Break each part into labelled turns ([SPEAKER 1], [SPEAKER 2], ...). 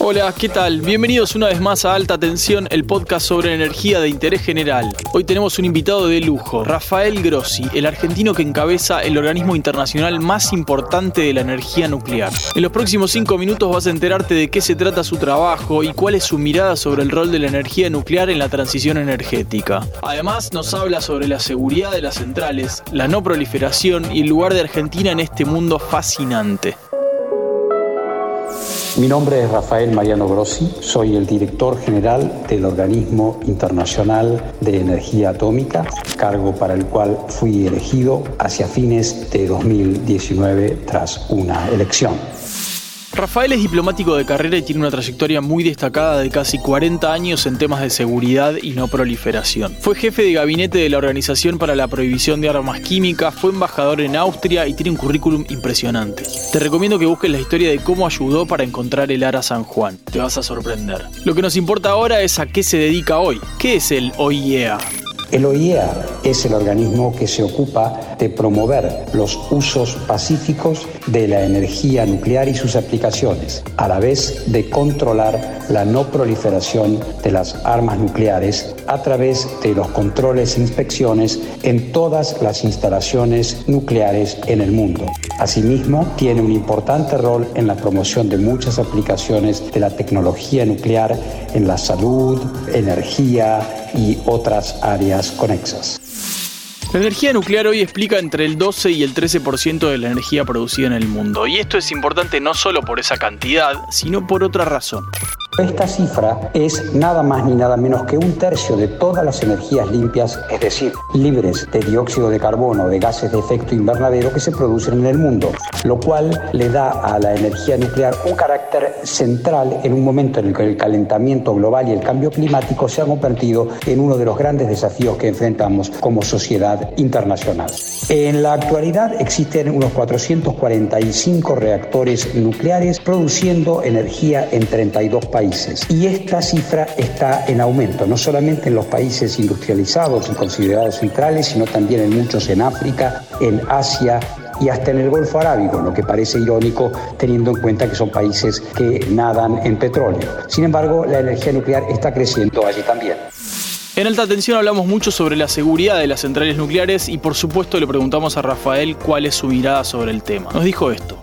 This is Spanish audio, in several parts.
[SPEAKER 1] Hola, ¿qué tal? Bienvenidos una vez más a Alta Tensión, el podcast sobre energía de interés general. Hoy tenemos un invitado de lujo, Rafael Grossi, el argentino que encabeza el organismo internacional más importante de la energía nuclear. En los próximos cinco minutos vas a enterarte de qué se trata su trabajo y cuál es su mirada sobre el rol de la energía nuclear en la transición energética. Además, nos habla sobre la seguridad de las centrales, la no proliferación y el lugar de Argentina en este mundo fascinante.
[SPEAKER 2] Mi nombre es Rafael Mariano Grossi, soy el director general del Organismo Internacional de Energía Atómica, cargo para el cual fui elegido hacia fines de 2019 tras una elección.
[SPEAKER 1] Rafael es diplomático de carrera y tiene una trayectoria muy destacada de casi 40 años en temas de seguridad y no proliferación. Fue jefe de gabinete de la Organización para la Prohibición de Armas Químicas, fue embajador en Austria y tiene un currículum impresionante. Te recomiendo que busques la historia de cómo ayudó para encontrar el Ara San Juan. Te vas a sorprender. Lo que nos importa ahora es a qué se dedica hoy. ¿Qué es el OIEA?
[SPEAKER 2] El OIEA es el organismo que se ocupa de promover los usos pacíficos de la energía nuclear y sus aplicaciones, a la vez de controlar la no proliferación de las armas nucleares a través de los controles e inspecciones en todas las instalaciones nucleares en el mundo. Asimismo, tiene un importante rol en la promoción de muchas aplicaciones de la tecnología nuclear en la salud, energía, y otras áreas conexas.
[SPEAKER 1] La energía nuclear hoy explica entre el 12 y el 13% de la energía producida en el mundo, y esto es importante no solo por esa cantidad, sino por otra razón.
[SPEAKER 2] Esta cifra es nada más ni nada menos que un tercio de todas las energías limpias, es decir, libres de dióxido de carbono o de gases de efecto invernadero que se producen en el mundo, lo cual le da a la energía nuclear un carácter central en un momento en el que el calentamiento global y el cambio climático se han convertido en uno de los grandes desafíos que enfrentamos como sociedad internacional. En la actualidad existen unos 445 reactores nucleares produciendo energía en 32 países y esta cifra está en aumento, no solamente en los países industrializados y considerados centrales, sino también en muchos en África, en Asia y hasta en el Golfo Arábigo, lo que parece irónico teniendo en cuenta que son países que nadan en petróleo. Sin embargo, la energía nuclear está creciendo allí también.
[SPEAKER 1] En alta tensión hablamos mucho sobre la seguridad de las centrales nucleares y por supuesto le preguntamos a Rafael cuál es su mirada sobre el tema. Nos dijo esto.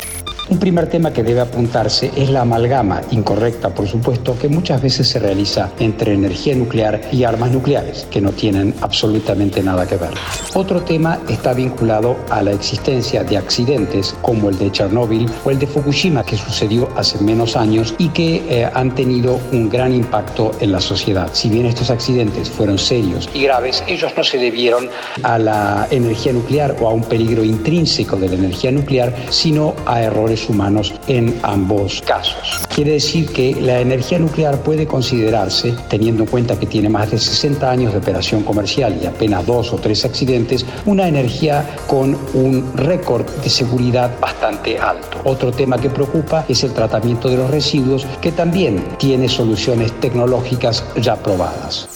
[SPEAKER 2] Un primer tema que debe apuntarse es la amalgama, incorrecta por supuesto, que muchas veces se realiza entre energía nuclear y armas nucleares, que no tienen absolutamente nada que ver. Otro tema está vinculado a la existencia de accidentes como el de Chernóbil o el de Fukushima, que sucedió hace menos años y que eh, han tenido un gran impacto en la sociedad. Si bien estos accidentes fueron serios y graves, ellos no se debieron a la energía nuclear o a un peligro intrínseco de la energía nuclear, sino a errores humanos en ambos casos. Quiere decir que la energía nuclear puede considerarse, teniendo en cuenta que tiene más de 60 años de operación comercial y apenas dos o tres accidentes, una energía con un récord de seguridad bastante alto. Otro tema que preocupa es el tratamiento de los residuos, que también tiene soluciones tecnológicas ya probadas.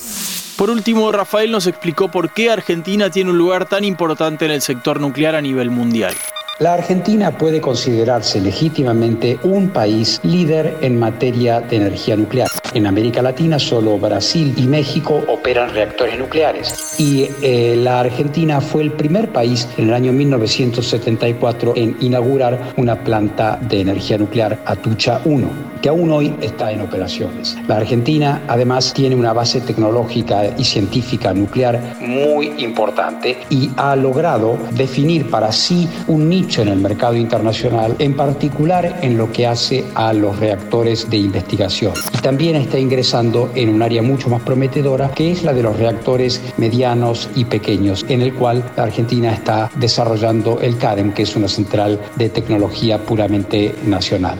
[SPEAKER 1] Por último, Rafael nos explicó por qué Argentina tiene un lugar tan importante en el sector nuclear a nivel mundial.
[SPEAKER 2] La Argentina puede considerarse legítimamente un país líder en materia de energía nuclear. En América Latina solo Brasil y México operan reactores nucleares y eh, la Argentina fue el primer país en el año 1974 en inaugurar una planta de energía nuclear Atucha 1, que aún hoy está en operaciones. La Argentina además tiene una base tecnológica y científica nuclear muy importante y ha logrado definir para sí un nicho en el mercado internacional, en particular en lo que hace a los reactores de investigación. Y también está ingresando en un área mucho más prometedora, que es la de los reactores medianos y pequeños, en el cual la Argentina está desarrollando el CADEM, que es una central de tecnología puramente nacional.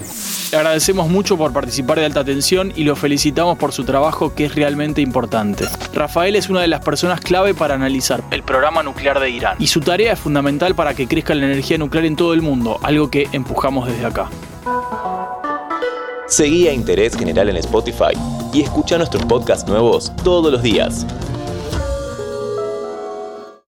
[SPEAKER 1] Le agradecemos por participar de Alta Tensión y lo felicitamos por su trabajo que es realmente importante. Rafael es una de las personas clave para analizar el programa nuclear de Irán y su tarea es fundamental para que crezca la energía nuclear en todo el mundo, algo que empujamos desde acá.
[SPEAKER 3] Seguí a Interés General en Spotify y escucha nuestros podcasts nuevos todos los días.